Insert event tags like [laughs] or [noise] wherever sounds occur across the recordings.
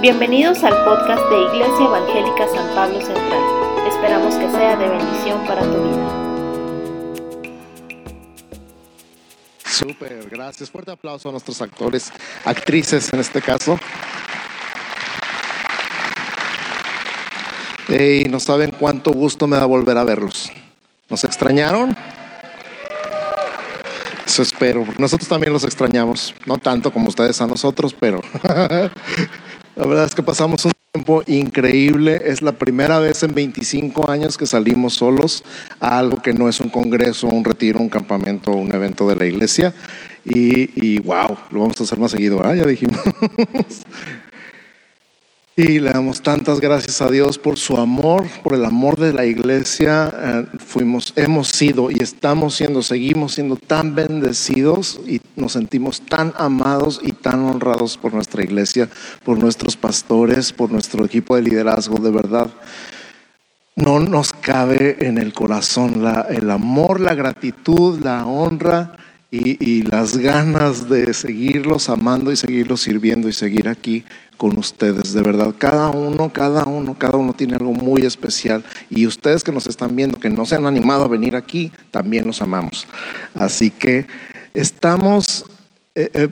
Bienvenidos al podcast de Iglesia Evangélica San Pablo Central. Esperamos que sea de bendición para tu vida. Súper, gracias. Fuerte aplauso a nuestros actores, actrices en este caso. Y no saben cuánto gusto me da volver a verlos. ¿Nos extrañaron? Eso espero. Nosotros también los extrañamos. No tanto como ustedes a nosotros, pero [laughs] La verdad es que pasamos un tiempo increíble. Es la primera vez en 25 años que salimos solos a algo que no es un congreso, un retiro, un campamento, un evento de la iglesia. Y, wow, lo vamos a hacer más seguido, ¿ah? ya dijimos. Y le damos tantas gracias a Dios por su amor, por el amor de la iglesia. Eh, fuimos, hemos sido y estamos siendo, seguimos siendo tan bendecidos y nos sentimos tan amados y tan honrados por nuestra iglesia, por nuestros pastores, por nuestro equipo de liderazgo, de verdad. No nos cabe en el corazón el amor, la gratitud, la honra y, las ganas de seguirlos amando y seguirlos sirviendo y seguir aquí con ustedes, de verdad. Cada uno, cada uno, cada uno tiene algo muy especial. Y ustedes que nos están viendo, que no se han animado a venir aquí, también los amamos. Así que estamos eh, eh,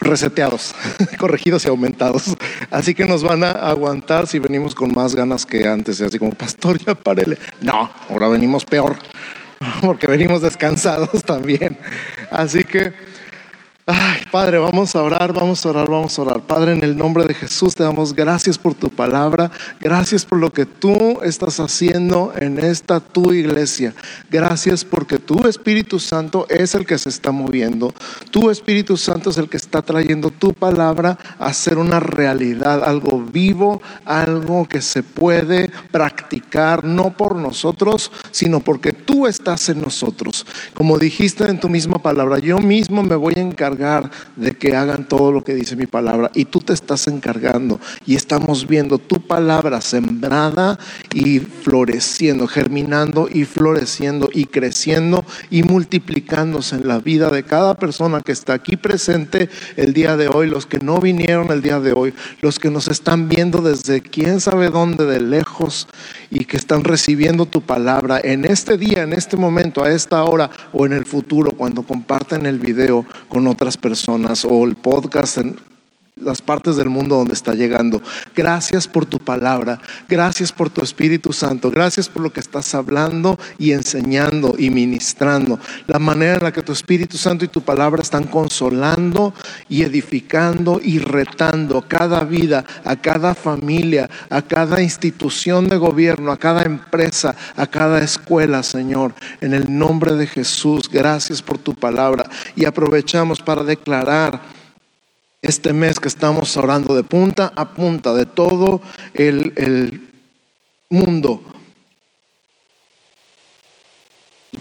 reseteados, [laughs] corregidos y aumentados. Así que nos van a aguantar si venimos con más ganas que antes. Así como, pastor, ya parele. No, ahora venimos peor, [laughs] porque venimos descansados [laughs] también. Así que... Ay, Padre, vamos a orar, vamos a orar, vamos a orar. Padre, en el nombre de Jesús te damos gracias por tu palabra, gracias por lo que tú estás haciendo en esta tu iglesia. Gracias porque tu Espíritu Santo es el que se está moviendo. Tu Espíritu Santo es el que está trayendo tu palabra a ser una realidad, algo vivo, algo que se puede practicar, no por nosotros, sino porque tú estás en nosotros. Como dijiste en tu misma palabra, yo mismo me voy a encargar de que hagan todo lo que dice mi palabra. Y tú te estás encargando. Y estamos viendo tu palabra sembrada y floreciendo, germinando y floreciendo y creciendo y multiplicándose en la vida de cada persona que está aquí presente el día de hoy, los que no vinieron el día de hoy, los que nos están viendo desde quién sabe dónde, de lejos y que están recibiendo tu palabra en este día, en este momento, a esta hora o en el futuro, cuando comparten el video con otras personas o el podcast las partes del mundo donde está llegando. Gracias por tu palabra, gracias por tu Espíritu Santo, gracias por lo que estás hablando y enseñando y ministrando. La manera en la que tu Espíritu Santo y tu palabra están consolando y edificando y retando a cada vida, a cada familia, a cada institución de gobierno, a cada empresa, a cada escuela, Señor. En el nombre de Jesús, gracias por tu palabra y aprovechamos para declarar este mes que estamos orando de punta a punta de todo el, mundo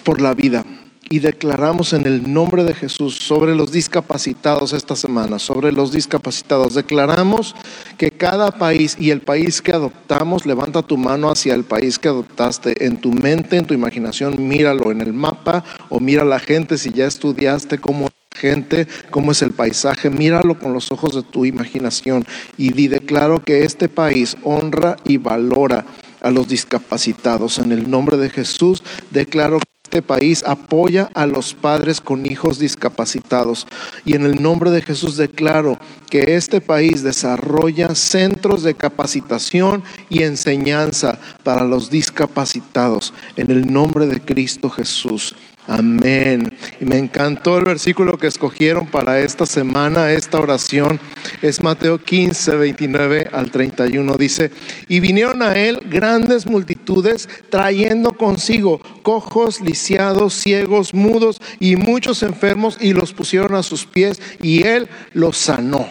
por la vida. Y declaramos en el nombre de Jesús sobre los discapacitados esta semana, sobre los discapacitados. Declaramos que cada país y el país que adoptamos, levanta tu mano hacia el país que adoptaste, en tu mente, en tu imaginación, míralo en el mapa o mira a la gente si ya estudiaste cómo gente, cómo es el paisaje, míralo con los ojos de tu imaginación y di declaro que este país honra y valora a los discapacitados. En el nombre de Jesús declaro que este país apoya a los padres con hijos discapacitados. Y en el nombre de Jesús declaro que este país desarrolla centros de capacitación y enseñanza para los discapacitados. En el nombre de Cristo Jesús. Amén. Y me encantó el versículo que escogieron para esta semana, esta oración. Es Mateo 15, 29 al 31. Dice, y vinieron a él grandes multitudes trayendo consigo cojos, lisiados, ciegos, mudos y muchos enfermos y los pusieron a sus pies y él los sanó.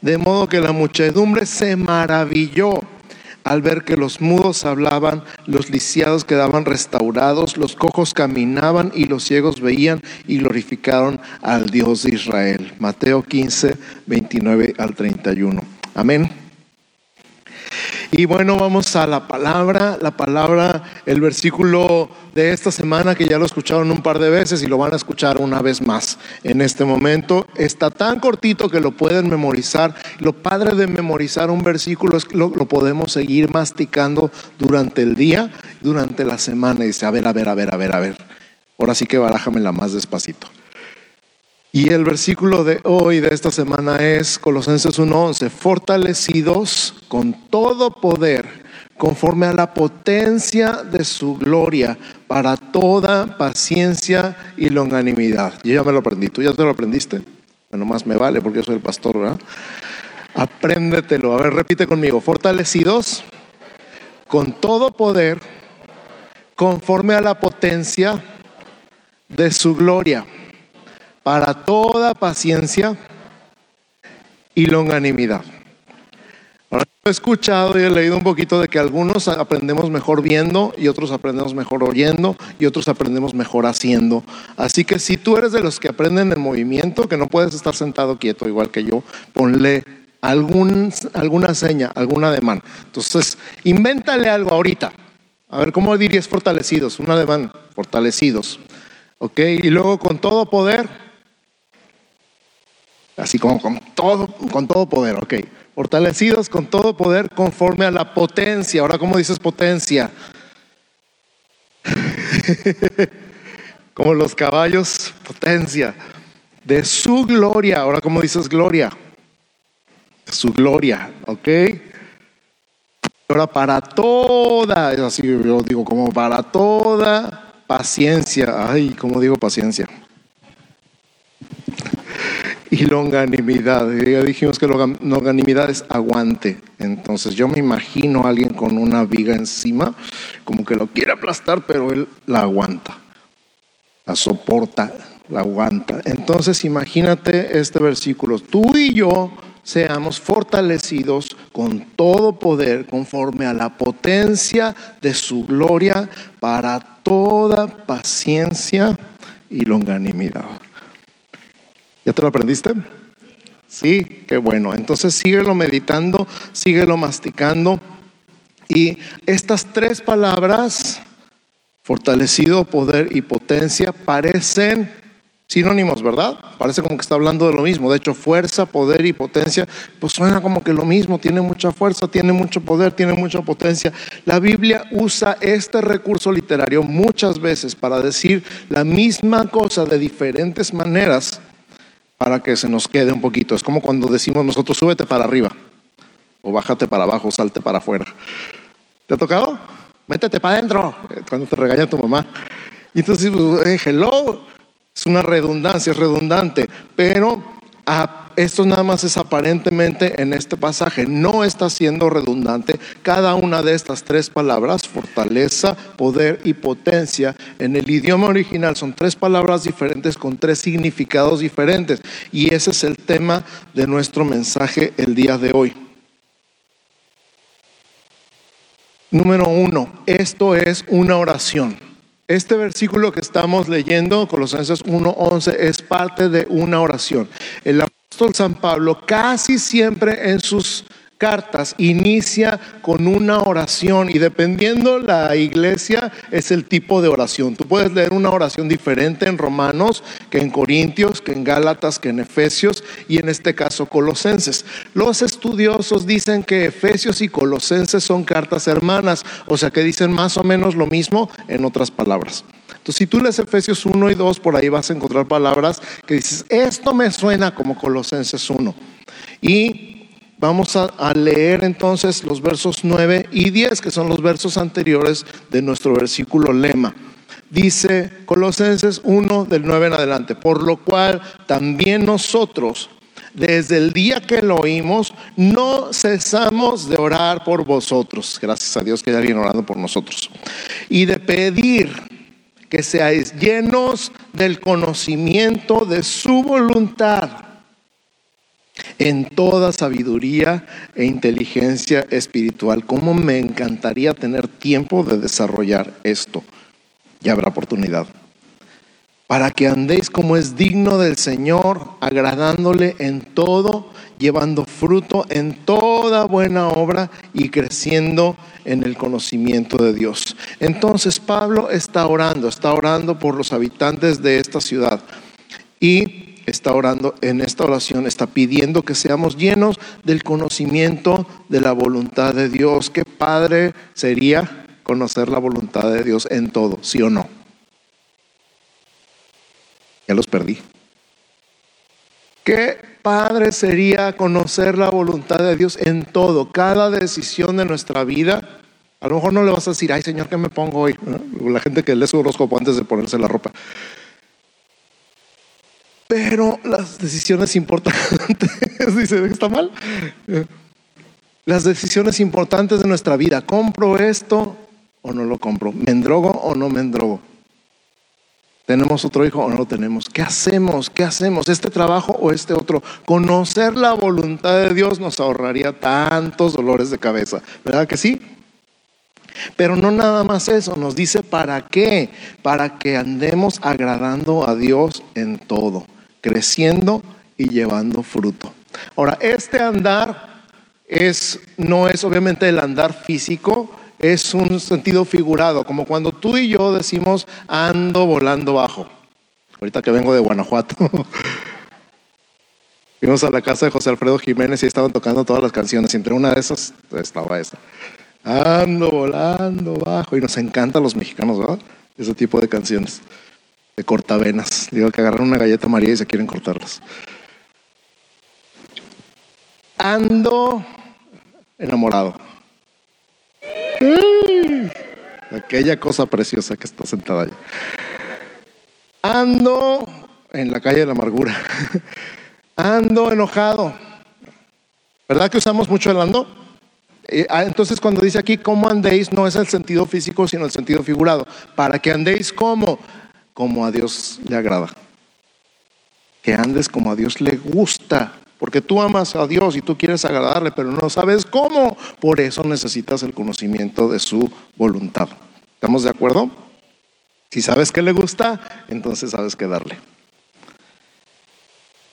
De modo que la muchedumbre se maravilló al ver que los mudos hablaban, los lisiados quedaban restaurados, los cojos caminaban y los ciegos veían y glorificaron al Dios de Israel. Mateo 15, 29 al 31. Amén. Y bueno, vamos a la palabra, la palabra, el versículo de esta semana que ya lo escucharon un par de veces y lo van a escuchar una vez más en este momento. Está tan cortito que lo pueden memorizar. Lo padre de memorizar un versículo es que lo, podemos seguir masticando durante el día, durante la semana. Y dice, a ver, a ver, a ver, a ver, a ver. Ahora sí que barájamela más despacito. Y el versículo de hoy, de esta semana, es Colosenses 1:11, fortalecidos con todo poder, conforme a la potencia de su gloria, para toda paciencia y longanimidad. Yo ya me lo aprendí, ¿tú ya te lo aprendiste? Bueno, más me vale porque yo soy el pastor, ¿verdad? Apréndetelo. A ver, repite conmigo, fortalecidos con todo poder, conforme a la potencia de su gloria para toda paciencia y longanimidad. Ahora, he escuchado y he leído un poquito de que algunos aprendemos mejor viendo y otros aprendemos mejor oyendo y otros aprendemos mejor haciendo. Así que si tú eres de los que aprenden en movimiento, que no puedes estar sentado quieto igual que yo, ponle alguna seña, algún ademán. Entonces, invéntale algo ahorita. A ver, ¿cómo dirías fortalecidos? Un ademán, fortalecidos. ¿Ok? Y luego con todo poder así como con todo, con todo poder, ok. Fortalecidos con todo poder conforme a la potencia. Ahora, ¿cómo dices potencia? [laughs] como los caballos, potencia. De su gloria. Ahora, ¿cómo dices gloria? su gloria, ok. Ahora, para toda, así yo digo, como para toda paciencia. Ay, ¿cómo digo paciencia? Y longanimidad. Ya dijimos que longanimidad es aguante. Entonces yo me imagino a alguien con una viga encima, como que lo quiere aplastar, pero él la aguanta, la soporta, la aguanta. Entonces imagínate este versículo, tú y yo seamos fortalecidos con todo poder conforme a la potencia de su gloria para toda paciencia y longanimidad. ¿Ya te lo aprendiste? Sí, qué bueno. Entonces síguelo meditando, síguelo masticando. Y estas tres palabras, fortalecido, poder y potencia, parecen sinónimos, ¿verdad? Parece como que está hablando de lo mismo. De hecho, fuerza, poder y potencia, pues suena como que lo mismo. Tiene mucha fuerza, tiene mucho poder, tiene mucha potencia. La Biblia usa este recurso literario muchas veces para decir la misma cosa de diferentes maneras para que se nos quede un poquito. Es como cuando decimos nosotros, súbete para arriba, o bájate para abajo, salte para afuera. ¿Te ha tocado? Métete para adentro, cuando te regaña tu mamá. Y entonces, eh, hello, es una redundancia, es redundante, pero esto nada más es aparentemente en este pasaje, no está siendo redundante. Cada una de estas tres palabras, fortaleza, poder y potencia, en el idioma original son tres palabras diferentes con tres significados diferentes. Y ese es el tema de nuestro mensaje el día de hoy. Número uno, esto es una oración. Este versículo que estamos leyendo, Colosenses 1:11, es parte de una oración. El apóstol San Pablo casi siempre en sus cartas inicia con una oración y dependiendo la iglesia es el tipo de oración. Tú puedes leer una oración diferente en Romanos que en Corintios, que en Gálatas, que en Efesios y en este caso Colosenses. Los estudiosos dicen que Efesios y Colosenses son cartas hermanas, o sea que dicen más o menos lo mismo en otras palabras. Entonces, si tú lees Efesios 1 y 2, por ahí vas a encontrar palabras que dices, esto me suena como Colosenses 1. Y Vamos a, leer entonces los versos 9 y 10, que son los versos anteriores de nuestro versículo lema. Dice Colosenses 1 del 9 en adelante, por lo cual también nosotros, desde el día que lo oímos, no cesamos de orar por vosotros. Gracias a Dios que hay alguien orando por nosotros. Y de pedir que seáis llenos del conocimiento de su voluntad en toda sabiduría e inteligencia espiritual. ¿Cómo me encantaría tener tiempo de desarrollar esto? Ya habrá oportunidad. para que andéis como es digno del Señor, agradándole en todo, llevando fruto en toda buena obra y creciendo en el conocimiento de Dios. Entonces Pablo está orando, está orando por los habitantes de esta ciudad y está orando en esta oración, está pidiendo que seamos llenos del conocimiento de la voluntad de Dios. Qué padre sería conocer la voluntad de Dios en todo, sí o no. Ya los perdí. Qué padre sería conocer la voluntad de Dios en todo, cada decisión de nuestra vida. A lo mejor no le vas a decir, ay Señor, ¿qué me pongo hoy? La gente que lee su horóscopo antes de ponerse la ropa. Pero las decisiones importantes, [laughs] dice, ¿está mal? Las decisiones importantes de nuestra vida, ¿compro esto o no lo compro? ¿Me endrogo o no me endrogo? ¿Tenemos otro hijo o no lo tenemos? ¿Qué hacemos? ¿Qué hacemos? ¿Este trabajo o este otro? Conocer la voluntad de Dios nos ahorraría tantos dolores de cabeza, ¿verdad que sí? Pero no nada más eso, nos dice para qué, para que andemos agradando a Dios en todo, creciendo y llevando fruto. Ahora, este andar es no es obviamente el andar físico, es un sentido figurado, como cuando tú y yo decimos ando volando bajo. Ahorita que vengo de Guanajuato, [laughs] fuimos a la casa de José Alfredo Jiménez y estaban tocando todas las canciones, entre una de esas estaba esa. Ando volando bajo, y nos encantan los mexicanos, ¿verdad? Ese tipo de canciones, de cortavenas. Digo que agarran una galleta María y se quieren cortarlas. Ando enamorado. Aquella cosa preciosa que está sentada allá. Ando en la calle de la amargura. Ando enojado. ¿Verdad que usamos mucho el ando? Eh, ah, entonces cuando dice aquí cómo andéis no es el sentido físico sino el sentido figurado. Para que andéis como, como a Dios le agrada. Que andes como a Dios le gusta. Porque tú amas a Dios y tú quieres agradarle, pero no sabes cómo. Por eso necesitas el conocimiento de su voluntad. ¿Estamos de acuerdo? Si sabes que le gusta, entonces sabes qué darle.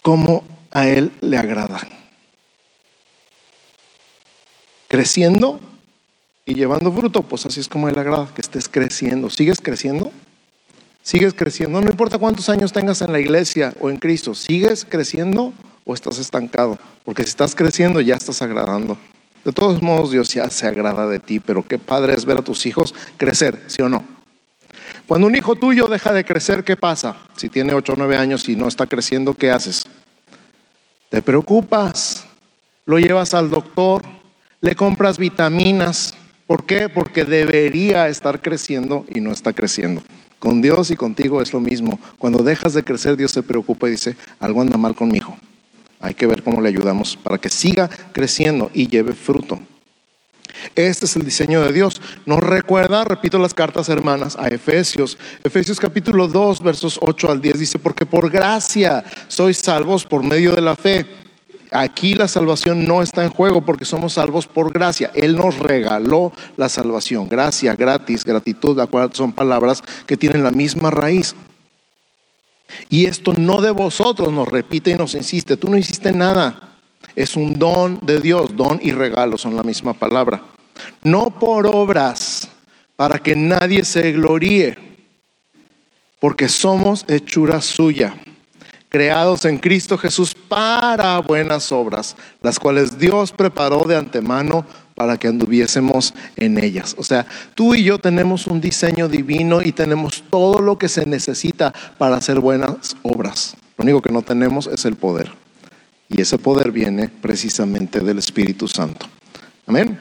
¿Cómo a Él le agrada? Creciendo y llevando fruto, pues así es como a Él agrada, que estés creciendo. ¿Sigues creciendo? ¿Sigues creciendo? No importa cuántos años tengas en la iglesia o en Cristo, ¿sigues creciendo? o estás estancado. Porque si estás creciendo ya estás agradando. De todos modos Dios ya se agrada de ti, pero qué padre es ver a tus hijos crecer, ¿sí o no? Cuando un hijo tuyo deja de crecer, ¿qué pasa? Si tiene 8 o 9 años y no está creciendo, ¿qué haces? Te preocupas, lo llevas al doctor, le compras vitaminas. ¿Por qué? Porque debería estar creciendo y no está creciendo. Con Dios y contigo es lo mismo. Cuando dejas de crecer, Dios se preocupa y dice, algo anda mal con mi hijo. Hay que ver cómo le ayudamos para que siga creciendo y lleve fruto. Este es el diseño de Dios. Nos recuerda, repito las cartas hermanas, a Efesios. Efesios capítulo 2, versos 8 al 10 dice, porque por gracia sois salvos por medio de la fe. Aquí la salvación no está en juego porque somos salvos por gracia. Él nos regaló la salvación. Gracia, gratis, gratitud, de acuerdo, son palabras que tienen la misma raíz. Y esto no de vosotros, nos repite y nos insiste, tú no hiciste nada. Es un don de Dios, don y regalo son la misma palabra. No por obras, para que nadie se gloríe, porque somos hechura suya, creados en Cristo Jesús para buenas obras, las cuales Dios preparó de antemano para que anduviésemos en ellas. O sea, tú y yo tenemos un diseño divino y tenemos todo lo que se necesita para hacer buenas obras. Lo único que no tenemos es el poder. Y ese poder viene precisamente del Espíritu Santo. Amén.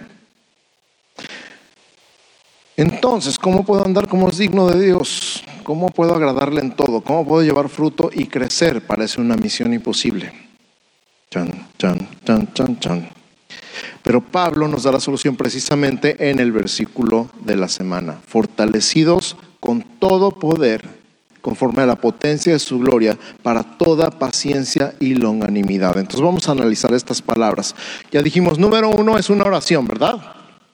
Entonces, ¿cómo puedo andar como es digno de Dios? ¿Cómo puedo agradarle en todo? ¿Cómo puedo llevar fruto y crecer? Parece una misión imposible. Chan, chan, chan, chan, chan. Pero Pablo nos da la solución precisamente en el versículo de la semana. Fortalecidos con todo poder, conforme a la potencia de su gloria, para toda paciencia y longanimidad. Entonces vamos a analizar estas palabras. Ya dijimos, número uno es una oración, ¿verdad?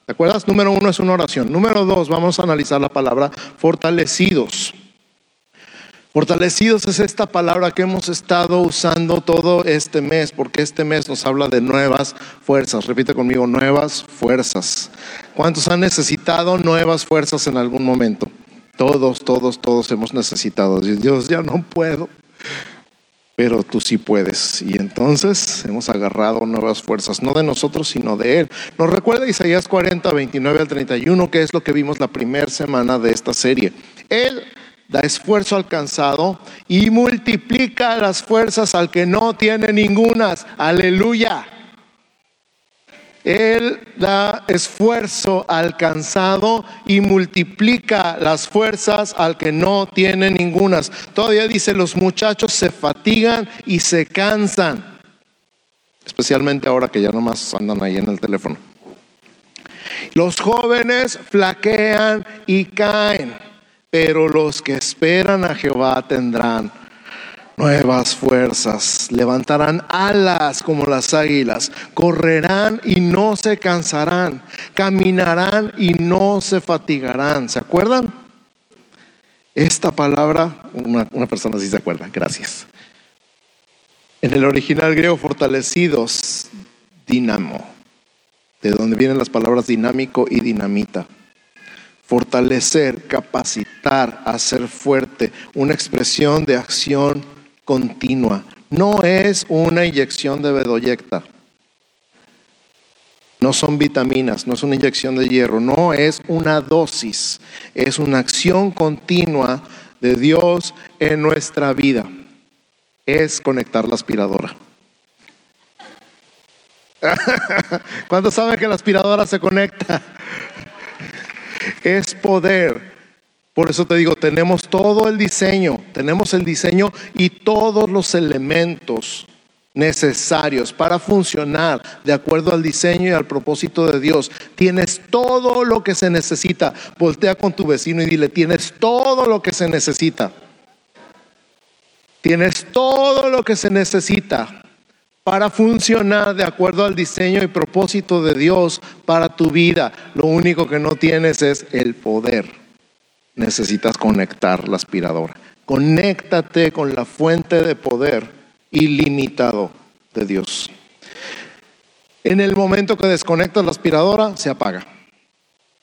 ¿Te acuerdas? Número uno es una oración. Número dos, vamos a analizar la palabra fortalecidos. Fortalecidos es esta palabra que hemos estado usando todo este mes, porque este mes nos habla de nuevas fuerzas. Repite conmigo, nuevas fuerzas. ¿Cuántos han necesitado nuevas fuerzas en algún momento? Todos, todos, todos hemos necesitado. Dios, ya no puedo. Pero tú sí puedes. Y entonces hemos agarrado nuevas fuerzas, no de nosotros, sino de Él. Nos recuerda Isaías 40, 29 al 31, que es lo que vimos la primera semana de esta serie. Él da esfuerzo al cansado y multiplica las fuerzas al que no tiene ningunas. Aleluya. Él da esfuerzo al cansado y multiplica las fuerzas al que no tiene ningunas. Todavía dice, los muchachos se fatigan y se cansan. Especialmente ahora que ya nomás andan ahí en el teléfono. Los jóvenes flaquean y caen. Pero los que esperan a Jehová tendrán nuevas fuerzas, levantarán alas como las águilas, correrán y no se cansarán, caminarán y no se fatigarán. ¿Se acuerdan? Esta palabra, una, persona sí se acuerda, gracias. En el original griego, fortalecidos, dinamo, de donde vienen las palabras dinámico y dinamita fortalecer, capacitar, hacer fuerte, una expresión de acción continua. No es una inyección de bedoyecta. No son vitaminas, no es una inyección de hierro, no es una dosis, es una acción continua de Dios en nuestra vida. Es conectar la aspiradora. [laughs] ¿Cuántos saben que la aspiradora se conecta? Es poder. Por eso te digo, tenemos todo el diseño, tenemos el diseño y todos los elementos necesarios para funcionar de acuerdo al diseño y al propósito de Dios. Tienes todo lo que se necesita. Voltea con tu vecino y dile, tienes todo lo que se necesita. Tienes todo lo que se necesita para funcionar de acuerdo al diseño y propósito de Dios para tu vida. Lo único que no tienes es el poder. Necesitas conectar la aspiradora. Conéctate con la fuente de poder ilimitado de Dios. En el momento que desconectas la aspiradora, se apaga.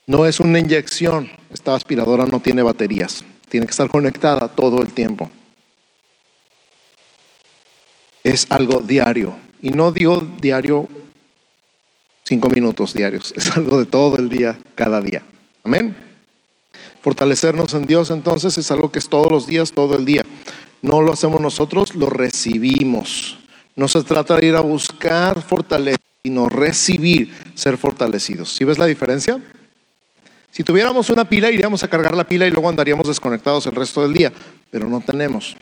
No es una inyección. Esta aspiradora no tiene baterías. Tiene que estar conectada todo el tiempo es algo diario. Y no digo diario cinco minutos diarios, [laughs] es algo de todo el día, cada día. Amén. Fortalecernos en Dios entonces es algo que es todos los días, todo el día. No lo hacemos nosotros, lo recibimos. No se trata de ir a buscar fortaleza, sino recibir ser fortalecidos. ¿Sí ves la diferencia? Si tuviéramos una pila, iríamos a cargar la pila y luego andaríamos desconectados el resto del día, pero no tenemos.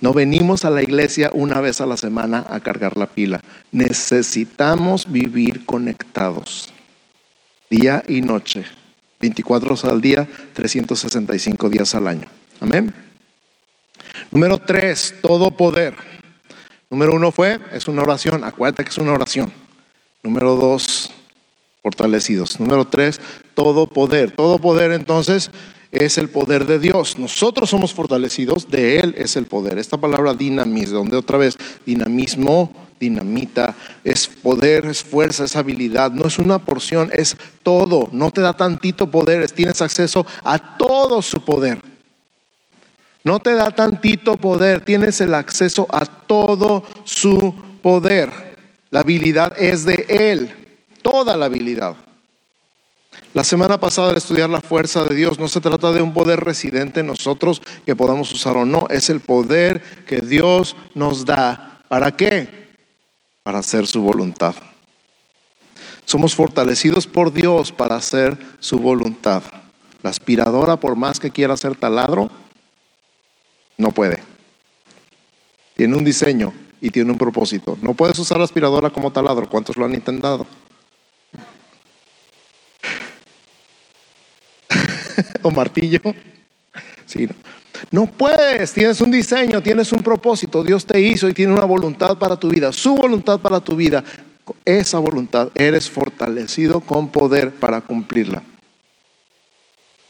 No venimos a la iglesia una vez a la semana a cargar la pila. Necesitamos vivir conectados día y noche, 24 horas al día, 365 días al año. Amén. Número tres, todo poder. Número uno fue, es una oración, acuérdate que es una oración. Número dos, fortalecidos. Número tres, todo poder. Todo poder entonces es el poder de Dios. Nosotros somos fortalecidos, de Él es el poder. Esta palabra dinamismo, donde otra vez dinamismo, dinamita, es poder, es fuerza, es habilidad, no es una porción, es todo. No te da tantito poder, tienes acceso a todo su poder. No te da tantito poder, tienes el acceso a todo su poder. La habilidad es de Él, toda la habilidad. La semana pasada al estudiar la fuerza de Dios no se trata de un poder residente en nosotros que podamos usar o no, es el poder que Dios nos da. ¿Para qué? Para hacer su voluntad. Somos fortalecidos por Dios para hacer su voluntad. La aspiradora, por más que quiera hacer taladro, no puede. Tiene un diseño y tiene un propósito. No puedes usar la aspiradora como taladro. ¿Cuántos lo han intentado? Martillo. Sí, no. puedes, tienes un diseño, tienes un propósito, Dios te hizo y tiene una voluntad para tu vida, su voluntad para tu vida. Esa voluntad eres fortalecido con poder para cumplirla.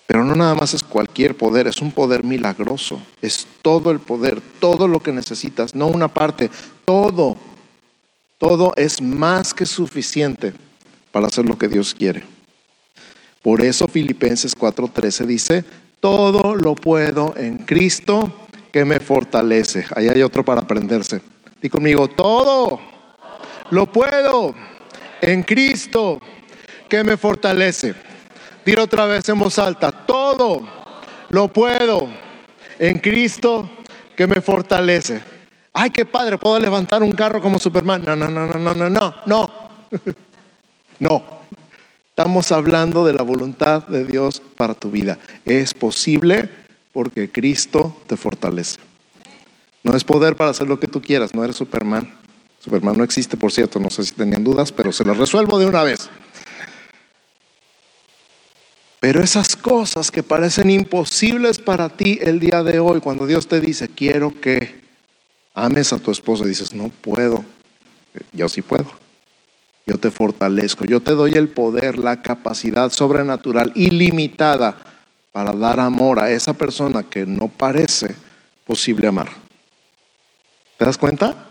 Pero no nada más es cualquier poder, es un poder milagroso. Es todo el poder, todo lo que necesitas, no una parte, todo. Todo es más que suficiente para hacer lo que Dios quiere. Por eso Filipenses 4:13 dice, todo lo puedo en Cristo que me fortalece. Ahí hay otro para aprenderse. Di conmigo, todo lo puedo en Cristo que me fortalece. Dile otra vez en voz alta, todo lo puedo en Cristo que me fortalece. Ay, qué padre, puedo levantar un carro como Superman. No, no, no, no, no, no, no, [laughs] no. No. Estamos hablando de la voluntad de Dios para tu vida. Es posible porque Cristo te fortalece. No es poder para hacer lo que tú quieras, no eres Superman. Superman no existe, por cierto, no sé si tenían dudas, pero se las resuelvo de una vez. Pero esas cosas que parecen imposibles para ti el día de hoy, cuando Dios te dice, quiero que ames a tu esposo, dices, no puedo, yo sí puedo. Yo te fortalezco, yo te doy el poder, la capacidad sobrenatural ilimitada para dar amor a esa persona que no parece posible amar. ¿Te das cuenta?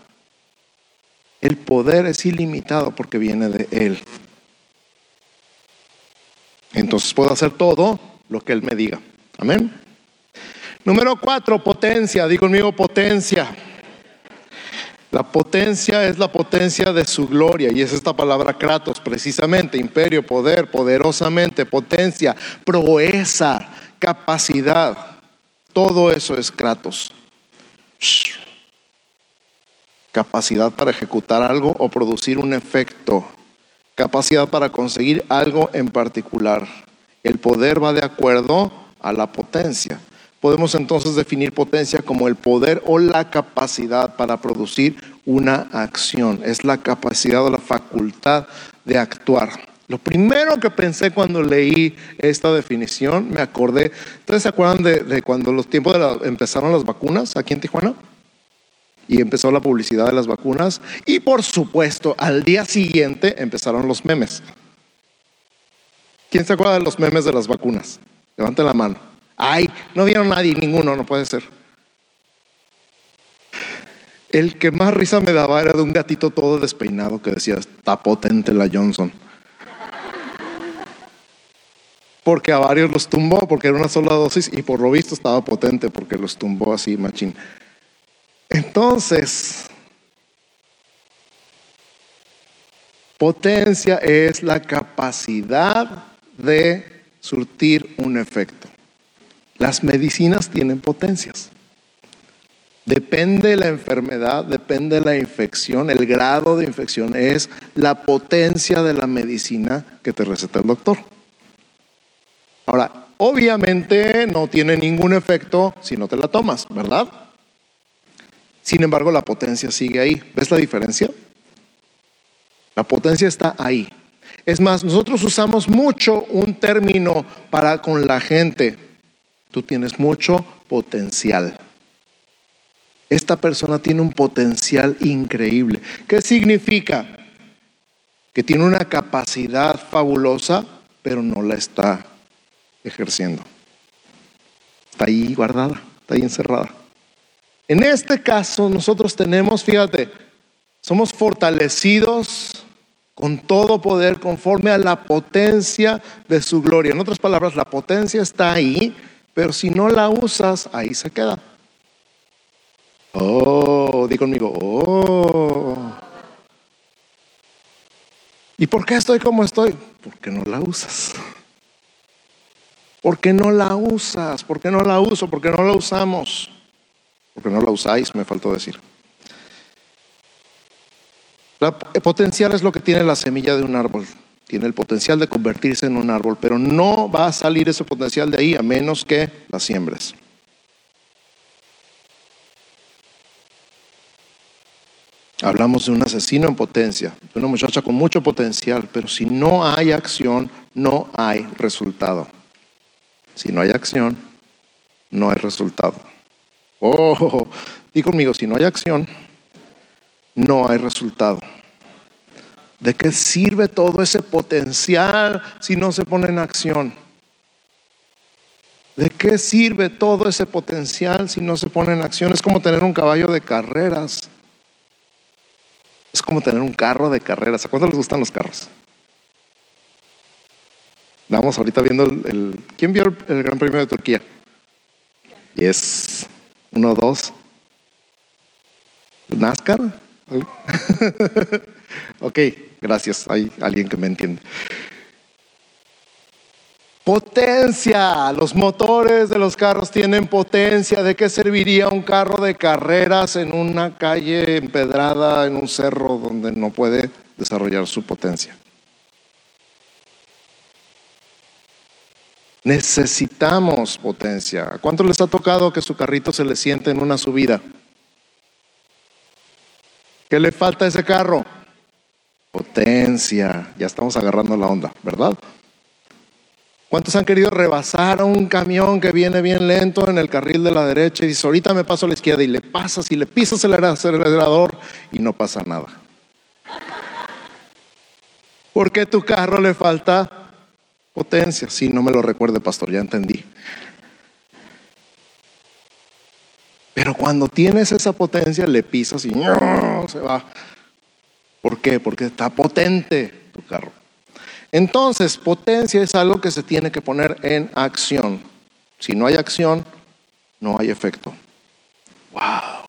El poder es ilimitado porque viene de Él. Entonces puedo hacer todo lo que Él me diga. Amén. Número cuatro, potencia. Digo conmigo potencia. La potencia es la potencia de su gloria y es esta palabra kratos precisamente, imperio, poder, poderosamente, potencia, proeza, capacidad. Todo eso es kratos. Capacidad para ejecutar algo o producir un efecto capacidad para conseguir algo en particular. El poder va de acuerdo a la potencia. Podemos entonces definir potencia como el poder o la capacidad para producir una acción. Es la capacidad o la facultad de actuar. Lo primero que pensé cuando leí esta definición, me acordé, ¿ustedes se acuerdan de, cuando los tiempos de empezaron las vacunas aquí en Tijuana? y empezó la publicidad de las vacunas y por supuesto al día siguiente empezaron los memes. ¿Quién se acuerda de los memes de las vacunas? Levanten la mano. Ay, no vieron nadie, ninguno, no puede ser. El que más risa me daba era de un gatito todo despeinado que decía, está potente la Johnson. Porque a varios los tumbó, porque era una sola dosis y por lo visto estaba potente porque los tumbó así, machín. Entonces, potencia es la capacidad de surtir un efecto. Las medicinas tienen potencias. Depende de la enfermedad, depende de la infección, el grado de infección es la potencia de la medicina que te receta el doctor. Ahora, obviamente no tiene ningún efecto si no te la tomas, ¿verdad? Sin embargo, la potencia sigue ahí. ¿Ves la diferencia? La potencia está ahí. Es más, nosotros usamos mucho un término para con la gente. Tú tienes mucho potencial. Esta persona tiene un potencial increíble. ¿Qué significa? Que tiene una capacidad fabulosa, pero no la está ejerciendo. Está ahí guardada, está ahí encerrada. En este caso, nosotros tenemos, fíjate, somos fortalecidos con todo poder conforme a la potencia de su gloria. En otras palabras, la potencia está ahí, pero si no la usas, ahí se queda. Oh, di conmigo, oh. ¿Y por qué estoy como estoy? Porque no la usas. ¿Por qué no la usas? ¿Por qué no la uso? ¿Por qué no la usamos? porque no la usáis, me faltó decir. el potencial es lo que tiene la semilla de un árbol. Tiene el potencial de convertirse en un árbol, pero no va a salir ese potencial de ahí a menos que la siembres. Hablamos de un asesino en potencia, de una muchacha con mucho potencial, pero si no hay acción, no hay resultado. Si no hay acción, no hay resultado. Oh, di conmigo, si no hay acción, no hay resultado. ¿De qué sirve todo ese potencial si no se pone en acción? ¿De qué sirve todo ese potencial si no se pone en acción? Es como tener un caballo de carreras. Es como tener un carro de carreras. ¿A cuánto les gustan los carros? Vamos ahorita viendo el, ¿quién vio el, Gran Premio de Turquía? Yes. Uno, dos. ¿NASCAR? [laughs] [laughs] ok, gracias. Hay alguien que me entiende. Potencia. Los motores de los carros tienen potencia. ¿De qué serviría un carro de carreras en una calle empedrada, en un cerro donde no puede desarrollar su potencia? Necesitamos potencia. ¿A cuánto les ha tocado que su carrito se le siente en una subida? ¿Qué le falta a ese carro? Potencia. Ya estamos agarrando la onda, ¿verdad? ¿Cuántos han querido rebasar a un camión que viene bien lento en el carril de la derecha y dice, ahorita me paso a la izquierda y le pasas y le pisas el acelerador y no pasa nada? ¿Por qué tu carro le falta Potencia, sí, no me lo recuerde, pastor, ya entendí. Pero cuando tienes esa potencia, le pisas y se va. ¿Por qué? Porque está potente tu carro. Entonces, potencia es algo que se tiene que poner en acción. Si no hay acción, no hay efecto. Wow.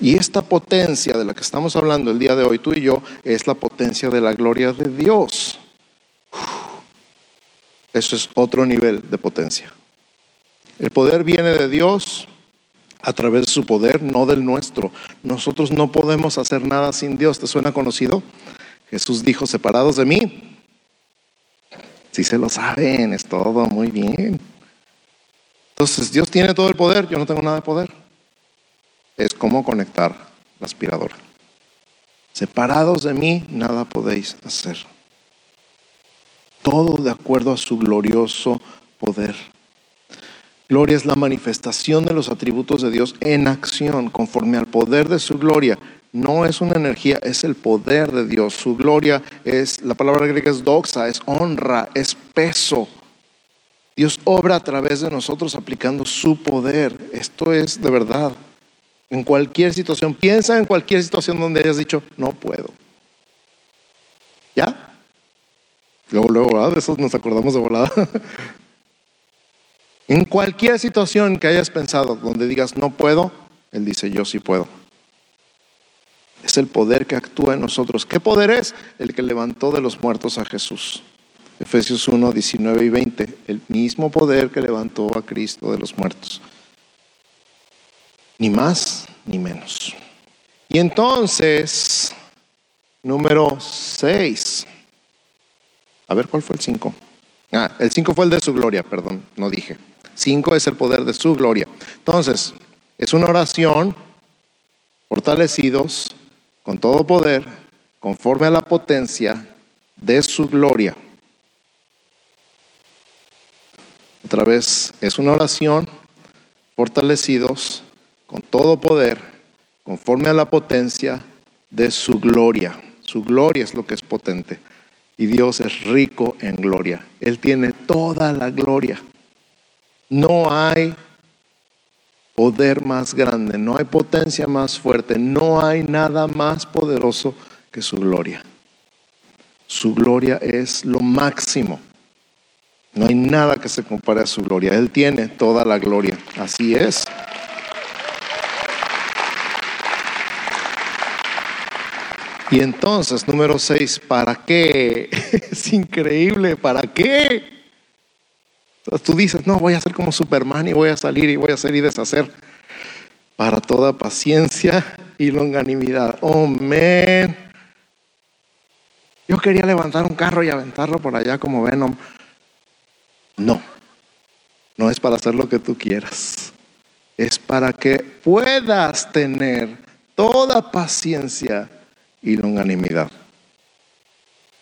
Y esta potencia de la que estamos hablando el día de hoy, tú y yo, es la potencia de la gloria de Dios. Eso es otro nivel de potencia. El poder viene de Dios a través de su poder, no del nuestro. Nosotros no podemos hacer nada sin Dios. ¿Te suena conocido? Jesús dijo, separados de mí. Si se lo saben, es todo muy bien. Entonces, Dios tiene todo el poder, yo no tengo nada de poder. Es como conectar la aspiradora. Separados de mí, nada podéis hacer todo de acuerdo a su glorioso poder. Gloria es la manifestación de los atributos de Dios en acción, conforme al poder de su gloria. No es una energía, es el poder de Dios. Su gloria es, la palabra griega es doxa, es honra, es peso. Dios obra a través de nosotros aplicando su poder. Esto es de verdad. En cualquier situación, piensa en cualquier situación donde hayas dicho, no puedo. ¿Ya? Luego, luego, De eso nos acordamos de volada. [laughs] en cualquier situación que hayas pensado donde digas no puedo, Él dice yo sí puedo. Es el poder que actúa en nosotros. ¿Qué poder es? El que levantó de los muertos a Jesús. Efesios 1, 19 y 20. El mismo poder que levantó a Cristo de los muertos. Ni más ni menos. Y entonces, número 6. A ver, ¿cuál fue el 5? Ah, el 5 fue el de su gloria, perdón, no dije. 5 es el poder de su gloria. Entonces, es una oración, fortalecidos con todo poder, conforme a la potencia de su gloria. Otra vez, es una oración, fortalecidos con todo poder, conforme a la potencia de su gloria. Su gloria es lo que es potente y Dios es rico en gloria. Él tiene toda la gloria. No hay poder más grande, no hay potencia más fuerte, no hay nada más poderoso que su gloria. Su gloria es lo máximo. No hay nada que se compare a su gloria. Él tiene toda la gloria. Así es. Y entonces, número seis, ¿para qué? [laughs] es increíble, ¿para qué? Tú dices, no, voy a ser como Superman y voy a salir y voy a hacer y deshacer. Para toda paciencia y longanimidad. Oh, man. Yo quería levantar un carro y aventarlo por allá como Venom. No, no es para hacer lo que tú quieras. Es para que puedas tener toda paciencia y longanimidad.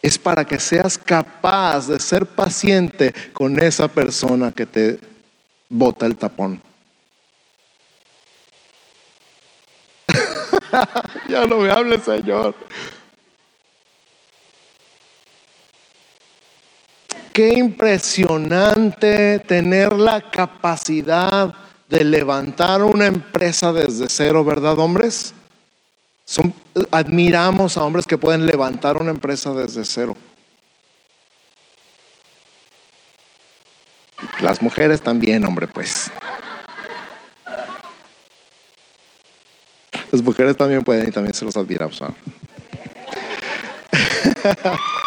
Es para que seas capaz de ser paciente con esa persona que te bota el tapón. [laughs] ya no me hable, Señor. qué impresionante tener la capacidad de levantar una empresa desde cero, ¿verdad, hombres? Admiramos a hombres que pueden levantar una empresa desde cero. Las mujeres también, hombre, pues. Las mujeres también pueden y también se los admiramos. [laughs]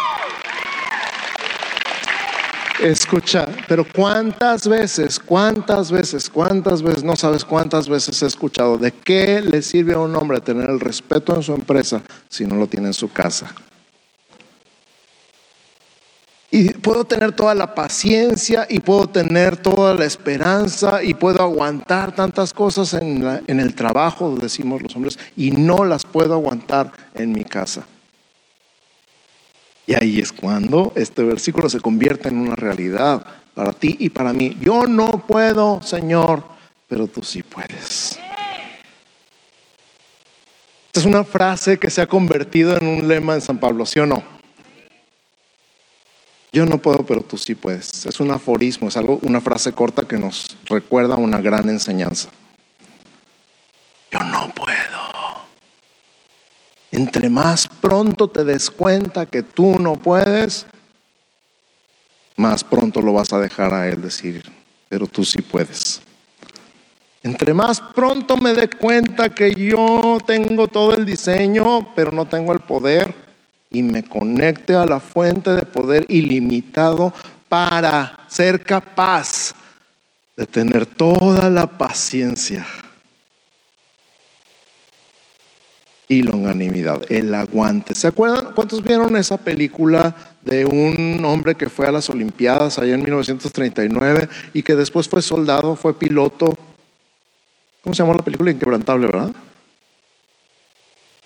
Escucha, pero cuántas veces, cuántas veces, cuántas veces, no sabes cuántas veces he escuchado de qué le sirve a un hombre tener el respeto en su empresa si no lo tiene en su casa. Y puedo tener toda la paciencia y puedo tener toda la esperanza y puedo aguantar tantas cosas en, el trabajo, decimos los hombres, y no las puedo aguantar en mi casa. Y ahí es cuando este versículo se convierte en una realidad para ti y para mí. Yo no puedo, Señor, pero tú sí puedes. Esta es una frase que se ha convertido en un lema en San Pablo, ¿sí o no? Yo no puedo, pero tú sí puedes. Es un aforismo, es algo, una frase corta que nos recuerda una gran enseñanza. Yo no puedo. Entre más pronto te des cuenta que tú no puedes, más pronto lo vas a dejar a Él decir, pero tú sí puedes. Entre más pronto me dé cuenta que yo tengo todo el diseño, pero no tengo el poder, y me conecte a la fuente de poder ilimitado para ser capaz de tener toda la paciencia y longanimidad, el aguante. ¿Se acuerdan? ¿Cuántos vieron esa película de un hombre que fue a las Olimpiadas allá en 1939 y que después fue soldado, fue piloto? ¿Cómo se llama la película? Inquebrantable, ¿verdad?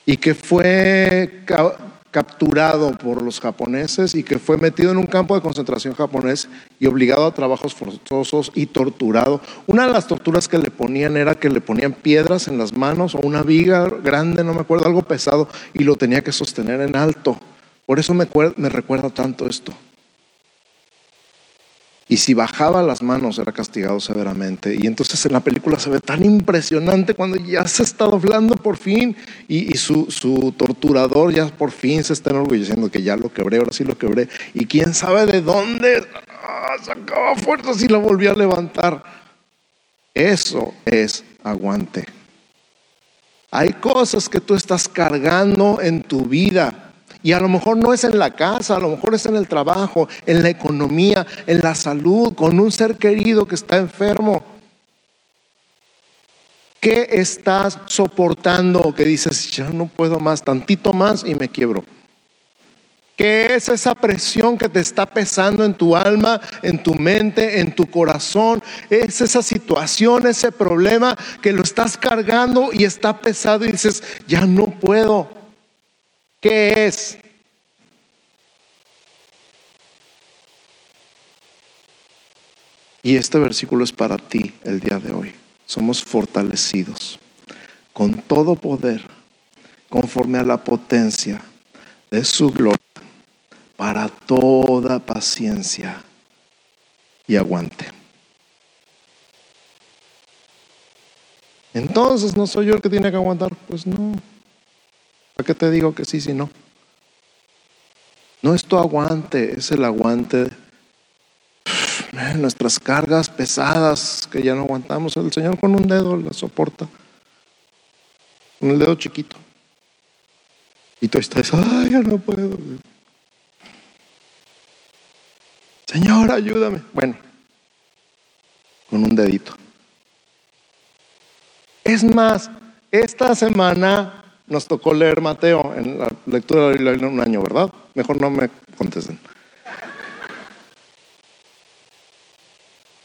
Y que fue capturado por los japoneses y que fue metido en un campo de concentración japonés y obligado a trabajos forzosos y torturado. Una de las torturas que le ponían era que le ponían piedras en las manos o una viga grande, no me acuerdo, algo pesado, y lo tenía que sostener en alto. Por eso me, me recuerda tanto esto. Y si bajaba las manos era castigado severamente. Y entonces en la película se ve tan impresionante cuando ya se está doblando por fin y, su, torturador ya por fin se está enorgulleciendo que ya lo quebré, ahora sí lo quebré. Y quién sabe de dónde ah, sacaba fuerzas y lo volvió a levantar. Eso es aguante. Hay cosas que tú estás cargando en tu vida y a lo mejor no es en la casa, a lo mejor es en el trabajo, en la economía, en la salud, con un ser querido que está enfermo. ¿Qué estás soportando que dices, ya no puedo más, tantito más y me quiebro? ¿Qué es esa presión que te está pesando en tu alma, en tu mente, en tu corazón? Es esa situación, ese problema que lo estás cargando y está pesado y dices, ya no puedo. ¿Qué es? Y este versículo es para ti el día de hoy. Somos fortalecidos con todo poder, conforme a la potencia de su gloria, para toda paciencia y aguante. Entonces, ¿no soy yo el que tiene que aguantar? Pues no. ¿Para qué te digo que sí, si no? No es tu aguante, es el aguante. [sighs] Nuestras cargas pesadas que ya no aguantamos, el Señor con un dedo la soporta. Con el dedo chiquito. Y tú estás, ay, ya no puedo. Señor, ayúdame. Bueno, con un dedito. Es más, esta semana nos tocó leer Mateo en la lectura de un año, ¿verdad? Mejor no me contesten.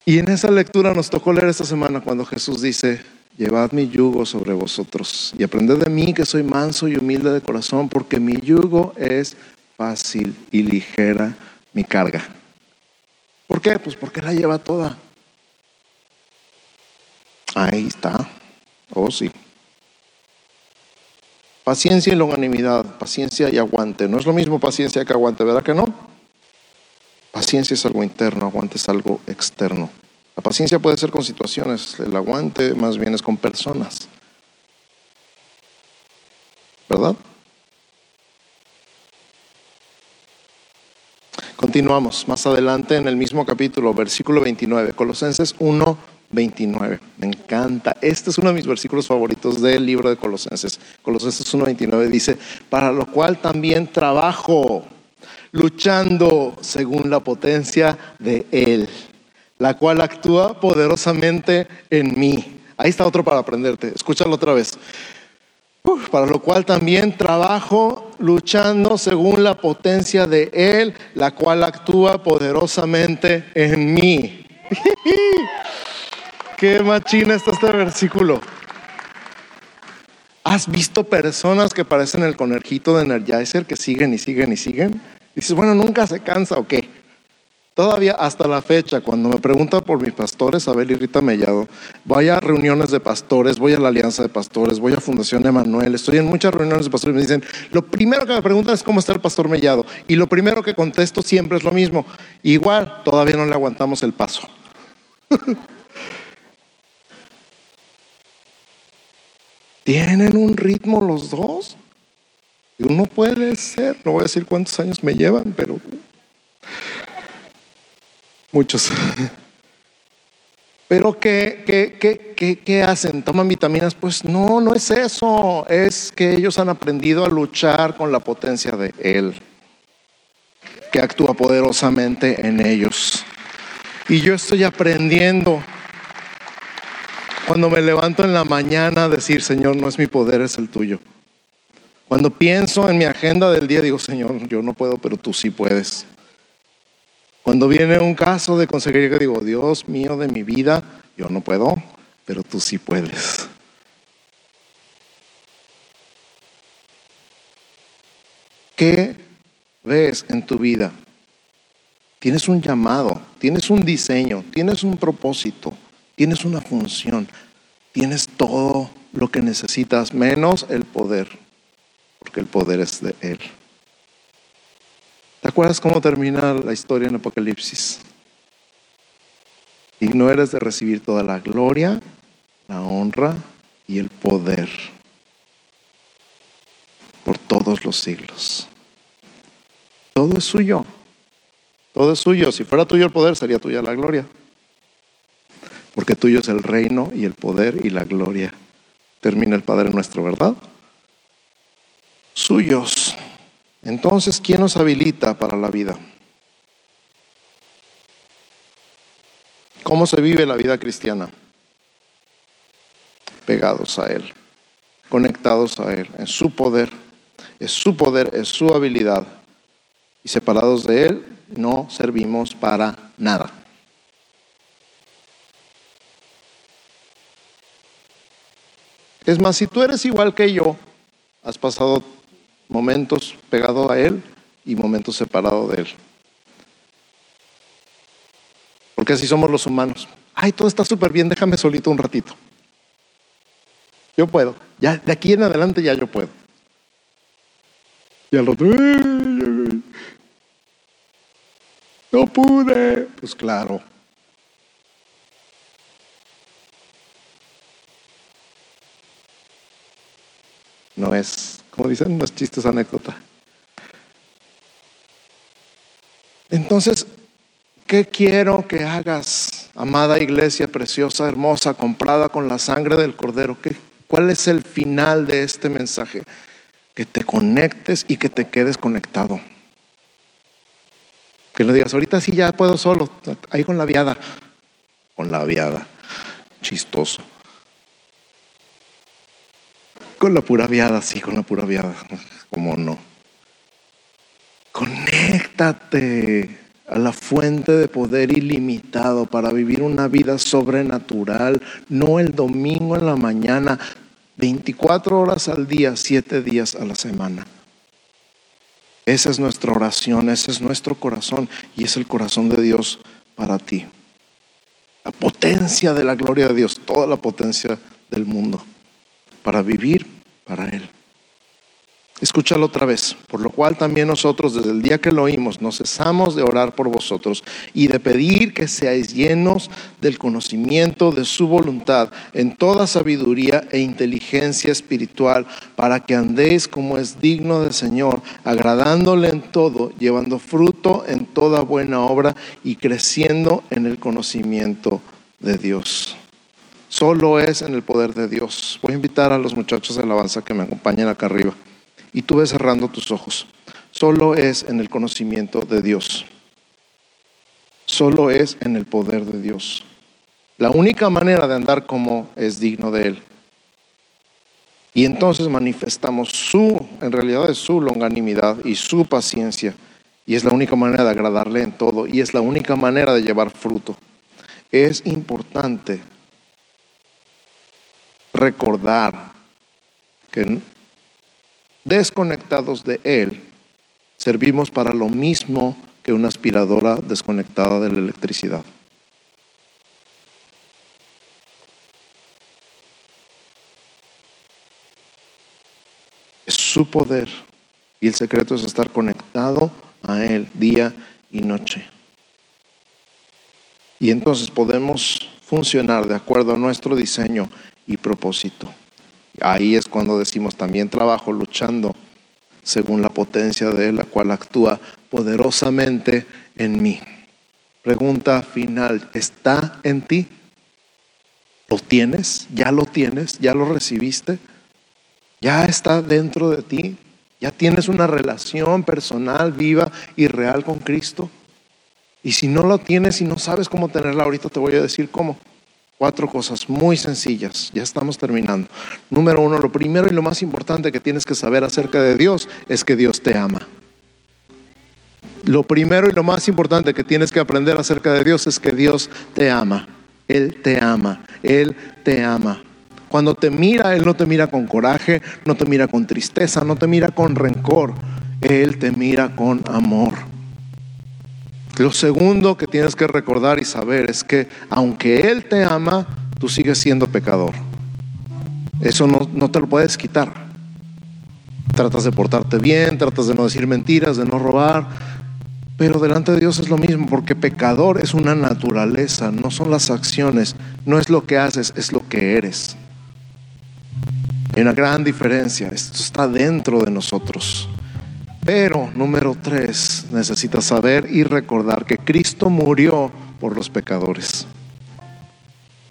Y en esa lectura nos tocó leer esta semana cuando Jesús dice, llevad mi yugo sobre vosotros y aprended de mí que soy manso y humilde de corazón, porque mi yugo es fácil y ligera mi carga. ¿Por qué? Pues porque la lleva toda. Ahí está. Oh, sí. Paciencia y longanimidad, paciencia y aguante. No es lo mismo paciencia que aguante, ¿verdad que no? paciencia es algo interno, aguante es algo externo. La paciencia puede ser con situaciones, el aguante más bien es con personas. ¿Verdad? Continuamos más adelante en el mismo capítulo, versículo 29, Colosenses 1, 29. Me encanta. Este es uno de mis versículos favoritos del libro de Colosenses. Colosenses 1, 29 dice, para lo cual también trabajo, luchando según la potencia de Él, la cual actúa poderosamente en mí. Ahí está otro para aprenderte. Escúchalo otra vez para lo cual también trabajo luchando según la potencia de Él, la cual actúa poderosamente en mí. [laughs] Qué machina está este versículo. ¿Has visto personas que parecen el conejito de Energizer que siguen y siguen y siguen? dices, bueno, nunca se cansa o qué. Todavía hasta la fecha, cuando me preguntan por mis pastores, Abel y Rita Mellado, voy a reuniones de pastores, voy a la Alianza de Pastores, voy a Fundación Emanuel, estoy en muchas reuniones de pastores y me dicen, lo primero que me preguntan es cómo está el pastor Mellado. Y lo primero que contesto siempre es lo mismo. Igual, todavía no le aguantamos el paso. [laughs] ¿Tienen un ritmo los dos? Y uno puede ser, no voy a decir cuántos años me llevan, pero Muchos. Pero ¿qué, qué, qué, hacen? ¿Toman vitaminas? Pues no, no es eso. Es que ellos han aprendido a luchar con la potencia de Él, que actúa poderosamente en ellos. Y yo estoy aprendiendo cuando me levanto en la mañana a decir, Señor, no es mi poder, es el tuyo. Cuando pienso en mi agenda del día, digo, Señor, yo no puedo, pero tú sí puedes. Cuando viene un caso de consejería digo, Dios mío de mi vida, yo no puedo, pero tú sí puedes. ¿Qué ves en tu vida? Tienes un llamado, tienes un diseño, tienes un propósito, tienes una función, tienes todo lo que necesitas, menos el poder, porque el poder es de Él. ¿Te acuerdas cómo termina la historia en Apocalipsis? Y no eres de recibir toda la gloria, la honra y el poder por todos los siglos. Todo es suyo. Todo es suyo. Si fuera tuyo el poder, sería tuya la gloria. Porque tuyo es el reino y el poder y la gloria. Termina el Padre nuestro, ¿verdad? Suyos. Entonces, ¿quién nos habilita para la vida? ¿Cómo se vive la vida cristiana? Pegados a Él, conectados a Él, en su poder. Es su poder, es su habilidad. Y separados de Él, no servimos para nada. Es más, si tú eres igual que yo, has pasado momentos pegado a Él y momentos separados de Él. Porque así somos los humanos. Ay, todo está súper bien, déjame solito un ratito. Yo puedo. Ya de aquí en adelante ya yo puedo. Y al otro, no pude. Pues claro. No es como dicen los chistes anécdota. Entonces, ¿qué quiero que hagas, amada iglesia preciosa, hermosa, comprada con la sangre del cordero? ¿Qué, ¿Cuál es el final de este mensaje? Que te conectes y que te quedes conectado. Que le digas, ahorita sí ya puedo solo, ahí con la viada. Con la viada. Chistoso. Con la pura viada, sí, con la pura viada. ¿Cómo no? Conéctate a la fuente de poder ilimitado para vivir una vida sobrenatural, no el domingo en la mañana, 24 horas al día, 7 días a la semana. Esa es nuestra oración, ese es nuestro corazón y es el corazón de Dios para ti. La potencia de la gloria de Dios, toda la potencia del mundo para vivir para Él. Escúchalo otra vez, por lo cual también nosotros desde el día que lo oímos no cesamos de orar por vosotros y de pedir que seáis llenos del conocimiento de su voluntad en toda sabiduría e inteligencia espiritual para que andéis como es digno del Señor, agradándole en todo, llevando fruto en toda buena obra y creciendo en el conocimiento de Dios. Solo es en el poder de Dios. Voy a invitar a los muchachos de alabanza que me acompañen acá arriba y tú ves cerrando tus ojos. Solo es en el conocimiento de Dios. Solo es en el poder de Dios. La única manera de andar como es digno de Él. Y entonces manifestamos su, en realidad es su longanimidad y su paciencia. Y es la única manera de agradarle en todo. Y es la única manera de llevar fruto. Es importante recordar que desconectados de Él, servimos para lo mismo que una aspiradora desconectada de la electricidad. Es su poder y el secreto es estar conectado a Él día y noche. Y entonces podemos funcionar de acuerdo a nuestro diseño y propósito. Ahí es cuando decimos también trabajo luchando según la potencia de la cual actúa poderosamente en mí. Pregunta final, ¿está en ti? ¿Lo tienes? ¿Ya lo tienes? ¿Ya lo recibiste? ¿Ya está dentro de ti? ¿Ya tienes una relación personal, viva y real con Cristo? Y si no lo tienes y no sabes cómo tenerla, ahorita te voy a decir cómo. Cuatro cosas muy sencillas, ya estamos terminando. Número uno, lo primero y lo más importante que tienes que saber acerca de Dios es que Dios te ama. Lo primero y lo más importante que tienes que aprender acerca de Dios es que Dios te ama. Él te ama, Él te ama. Cuando te mira, Él no te mira con coraje, no te mira con tristeza, no te mira con rencor. Él te mira con amor. Lo segundo que tienes que recordar y saber es que aunque Él te ama, tú sigues siendo pecador. Eso no, te lo puedes quitar. Tratas de portarte bien, tratas de no decir mentiras, de no robar, pero delante de Dios es lo mismo, porque pecador es una naturaleza, no son las acciones, no es lo que haces, es lo que eres. Hay una gran diferencia, esto está dentro de nosotros. Pero, número tres, necesitas saber y recordar que Cristo murió por los pecadores.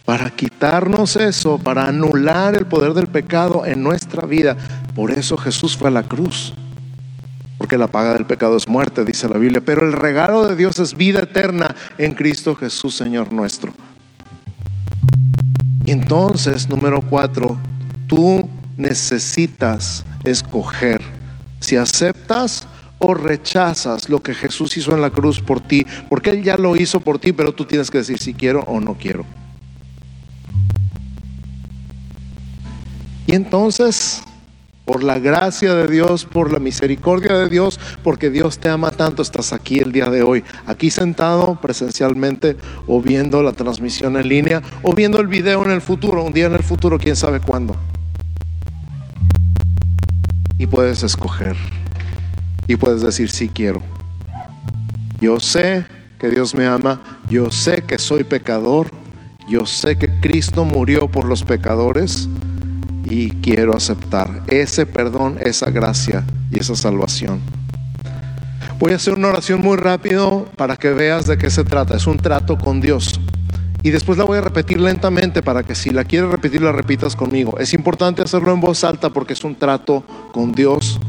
Para quitarnos eso, para anular el poder del pecado en nuestra vida. Por eso Jesús fue a la cruz. Porque la paga del pecado es muerte, dice la Biblia. Pero el regalo de Dios es vida eterna en Cristo Jesús, Señor nuestro. Y entonces, número cuatro, tú necesitas escoger si aceptas o rechazas lo que Jesús hizo en la cruz por ti, porque Él ya lo hizo por ti, pero tú tienes que decir si quiero o no quiero. Y entonces, por la gracia de Dios, por la misericordia de Dios, porque Dios te ama tanto, estás aquí el día de hoy, aquí sentado presencialmente o viendo la transmisión en línea o viendo el video en el futuro, un día en el futuro, quién sabe cuándo y puedes escoger. Y puedes decir, sí quiero. Yo sé que Dios me ama, yo sé que soy pecador, yo sé que Cristo murió por los pecadores y quiero aceptar ese perdón, esa gracia y esa salvación. Voy a hacer una oración muy rápido para que veas de qué se trata. Es un trato con Dios. Y después la voy a repetir lentamente para que si la quieres repetir la repitas conmigo. Es importante hacerlo en voz alta porque es un trato con Dios.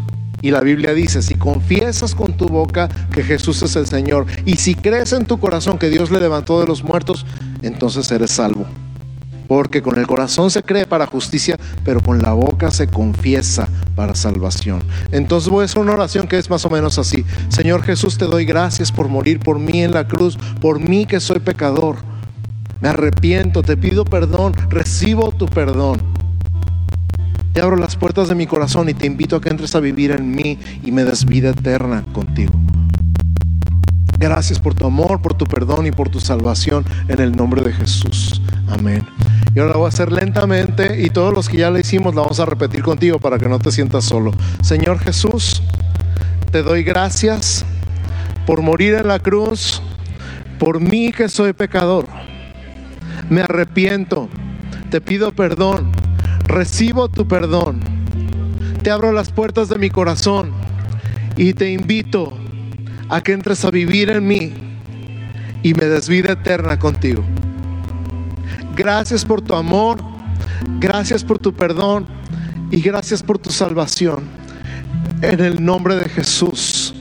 Y la Biblia dice, si confiesas con tu boca que Jesús es el Señor y si crees en tu corazón que Dios le levantó de los muertos, entonces eres salvo. Porque con el corazón se cree para justicia, pero con la boca se confiesa para salvación. Entonces voy a hacer una oración que es más o menos así. Señor Jesús, te doy gracias por morir por mí en la cruz, por mí que soy pecador me arrepiento, te pido perdón, recibo tu perdón. Te abro las puertas de mi corazón y te invito a que entres a vivir en mí y me des vida eterna contigo. Gracias por tu amor, por tu perdón y por tu salvación en el nombre de Jesús. Amén. Y ahora la voy a hacer lentamente y todos los que ya la hicimos la vamos a repetir contigo para que no te sientas solo. Señor Jesús, te doy gracias por morir en la cruz, por mí que soy pecador. Me arrepiento, te pido perdón, recibo tu perdón, te abro las puertas de mi corazón y te invito a que entres a vivir en mí y me des vida eterna contigo. Gracias por tu amor, gracias por tu perdón y gracias por tu salvación. En el nombre de Jesús.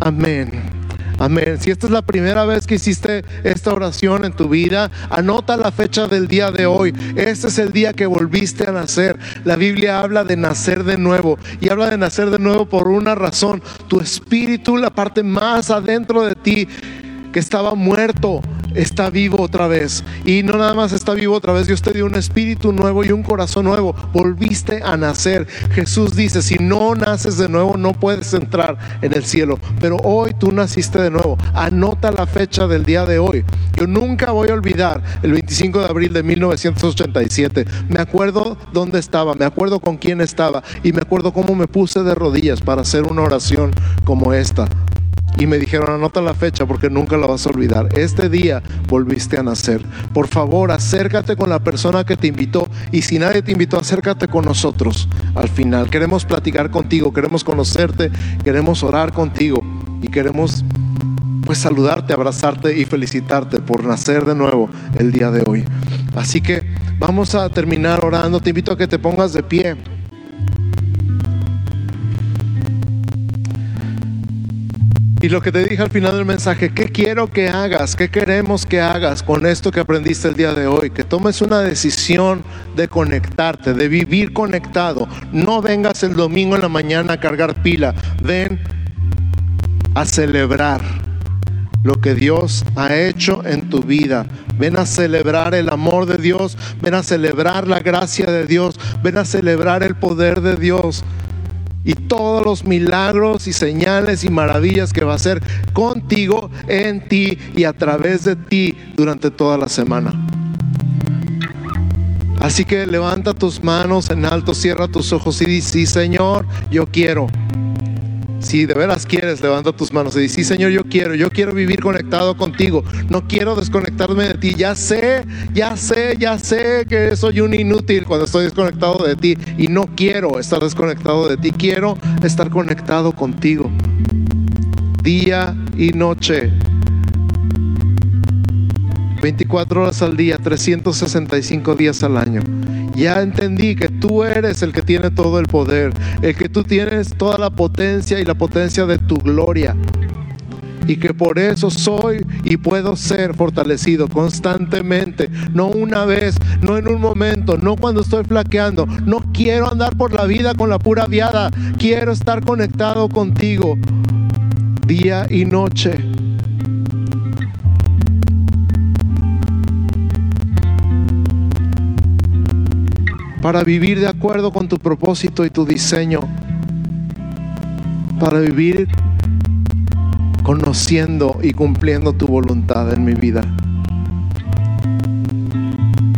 Amén. Amén. Si esta es la primera vez que hiciste esta oración en tu vida, anota la fecha del día de hoy. Este es el día que volviste a nacer. La Biblia habla de nacer de nuevo y habla de nacer de nuevo por una razón. Tu espíritu, la parte más adentro de ti que estaba muerto, está vivo otra vez. Y no nada más está vivo otra vez, Dios te dio un espíritu nuevo y un corazón nuevo. Volviste a nacer. Jesús dice, si no naces de nuevo, no puedes entrar en el cielo. Pero hoy tú naciste de nuevo. Anota la fecha del día de hoy. Yo nunca voy a olvidar el 25 de abril de 1987. Me acuerdo dónde estaba, me acuerdo con quién estaba y me acuerdo cómo me puse de rodillas para hacer una oración como esta y me dijeron, anota la fecha porque nunca la vas a olvidar. Este día volviste a nacer. Por favor, acércate con la persona que te invitó y si nadie te invitó, acércate con nosotros al final. Queremos platicar contigo, queremos conocerte, queremos orar contigo y queremos pues saludarte, abrazarte y felicitarte por nacer de nuevo el día de hoy. Así que vamos a terminar orando. Te invito a que te pongas de pie. Y lo que te dije al final del mensaje, ¿qué quiero que hagas? ¿Qué queremos que hagas con esto que aprendiste el día de hoy? Que tomes una decisión de conectarte, de vivir conectado. No vengas el domingo en la mañana a cargar pila. Ven a celebrar lo que Dios ha hecho en tu vida. Ven a celebrar el amor de Dios. Ven a celebrar la gracia de Dios. Ven a celebrar el poder de Dios y todos los milagros y señales y maravillas que va a hacer contigo, en ti y a través de ti durante toda la semana. Así que levanta tus manos en alto, cierra tus ojos y di, sí Señor, yo quiero. Si de veras quieres, levanta tus manos y dice, sí Señor, yo quiero, yo quiero vivir conectado contigo. No quiero desconectarme de ti. Ya sé, ya sé, ya sé que soy un inútil cuando estoy desconectado de ti. Y no quiero estar desconectado de ti. Quiero estar conectado contigo. Día y noche. 24 horas al día, 365 días al año. Ya entendí que tú eres el que tiene todo el poder, el que tú tienes toda la potencia y la potencia de tu gloria. Y que por eso soy y puedo ser fortalecido constantemente, no una vez, no en un momento, no cuando estoy flaqueando. No quiero andar por la vida con la pura viada, quiero estar conectado contigo día y noche. Para vivir de acuerdo con tu propósito y tu diseño, para vivir conociendo y cumpliendo tu voluntad en mi vida.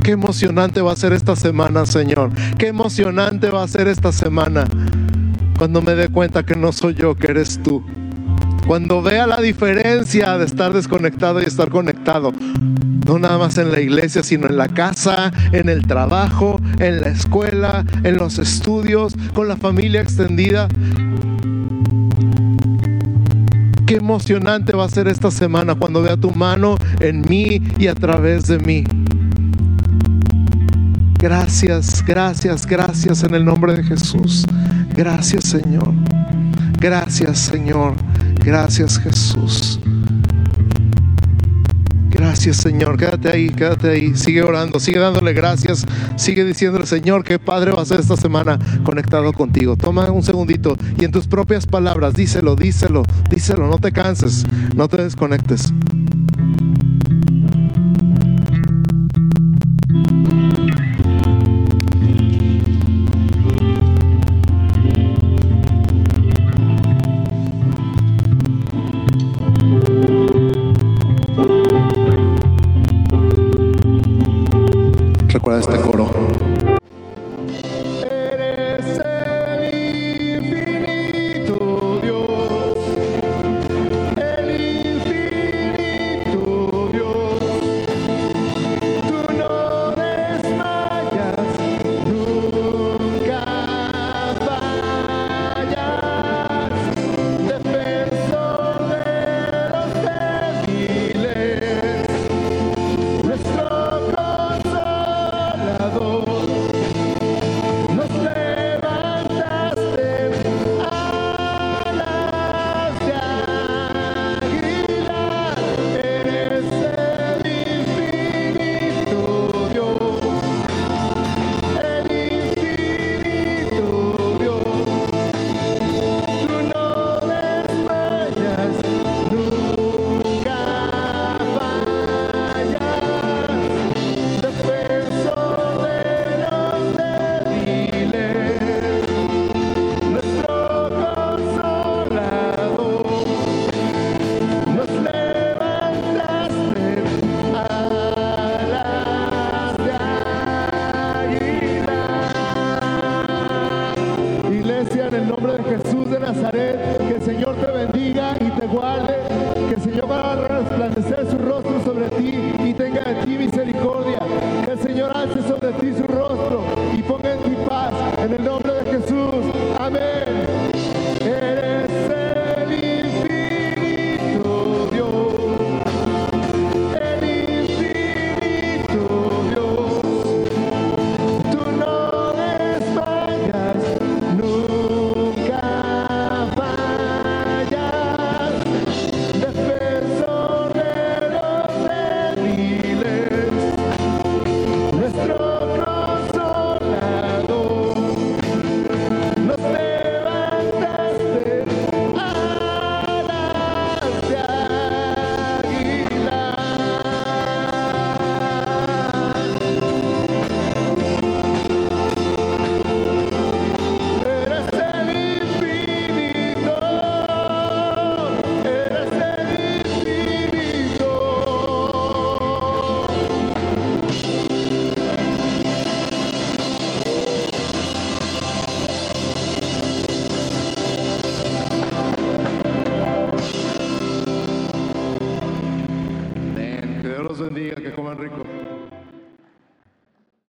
Qué emocionante va a ser esta semana, Señor. Qué emocionante va a ser esta semana cuando me dé cuenta que no soy yo, que eres tú. Cuando vea la diferencia de estar desconectado y estar conectado no nada más en la iglesia, sino en la casa, en el trabajo, en la escuela, en los estudios, con la familia extendida. Qué emocionante va a ser esta semana cuando vea tu mano en mí y a través de mí. Gracias, gracias, gracias en el nombre de Jesús. Gracias Señor. Gracias Señor. Gracias Jesús. Gracias Señor, quédate ahí, quédate ahí, sigue orando, sigue dándole gracias, sigue diciéndole Señor, que Padre va a ser esta semana conectado contigo. Toma un segundito y en tus propias palabras díselo, díselo, díselo, no te canses, no te desconectes.